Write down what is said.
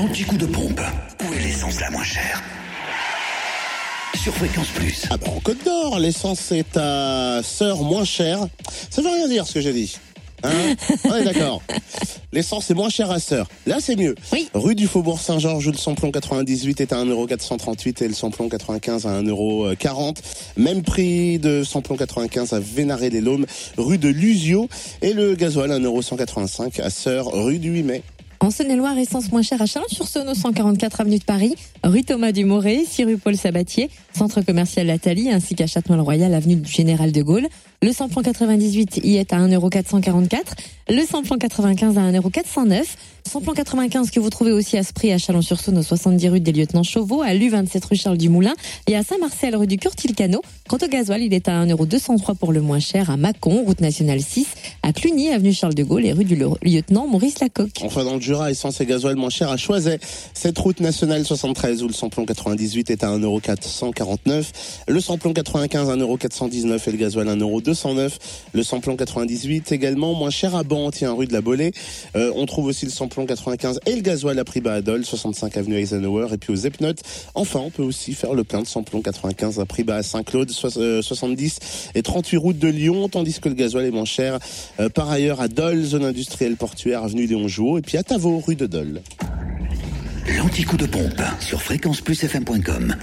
L'anti-coup de pompe. Où est l'essence la moins chère? Sur Fréquence Plus. Ah bah en Côte d'Or, l'essence est à sœur moins chère. Ça veut rien dire ce que j'ai dit. Hein? On est d'accord. L'essence est moins chère à sœur. Là, c'est mieux. Oui. Rue du Faubourg Saint-Georges, où le samplon 98 est à 1,438€ et le samplon 95 à 1,40€. Même prix de samplon 95 à Vénaré-les-Laumes, rue de Lusio. Et le gasoil 1,185€ à sœur, rue du 8 mai. En Saône-et-Loire, essence moins chère à Chalon-sur-Saône, au 144 avenue de Paris, rue Thomas Dumoré, 6 rue Paul Sabatier, centre commercial Lathalie, ainsi qu'à Châtenois-le-Royal, avenue du Général de Gaulle. Le samplon 98 y est à 1,444€, le samplon 95 à 1,409€, samplon 95 que vous trouvez aussi à ce prix à Chalon-sur-Saône, au 70 rue des Lieutenants Chauveau, à l'U27 rue Charles Dumoulin et à Saint-Marcel rue du Curtil-Cano. Quant au gasoil, il est à 1,203€ pour le moins cher à Mâcon, route nationale 6, à Cluny, avenue Charles de Gaulle et rue du Lieutenant Maurice Lacocque. Enfin, dans le Jura, essence et gasoil moins cher à Choiset. Cette route nationale 73 où le samplon 98 est à 1,449€, le samplon 95 1,419€ et le gasoil 1,209€. Le samplon 98 également moins cher à Bantier, rue de la Bolée. Euh, on trouve aussi le samplon 95 et le gasoil à prix bas à Dole, 65 avenue Eisenhower et puis aux Epnotes. Enfin, on peut aussi faire le plein de samplon 95 à prix bas à Saint-Claude, 70 et 38 route de Lyon, tandis que le gasoil est moins cher euh, par ailleurs à Dole, zone industrielle portuaire, avenue Léon Jouot et puis à Tavaux, rue de Dole. L'anti-coup de pompe sur fréquenceplusfm.com.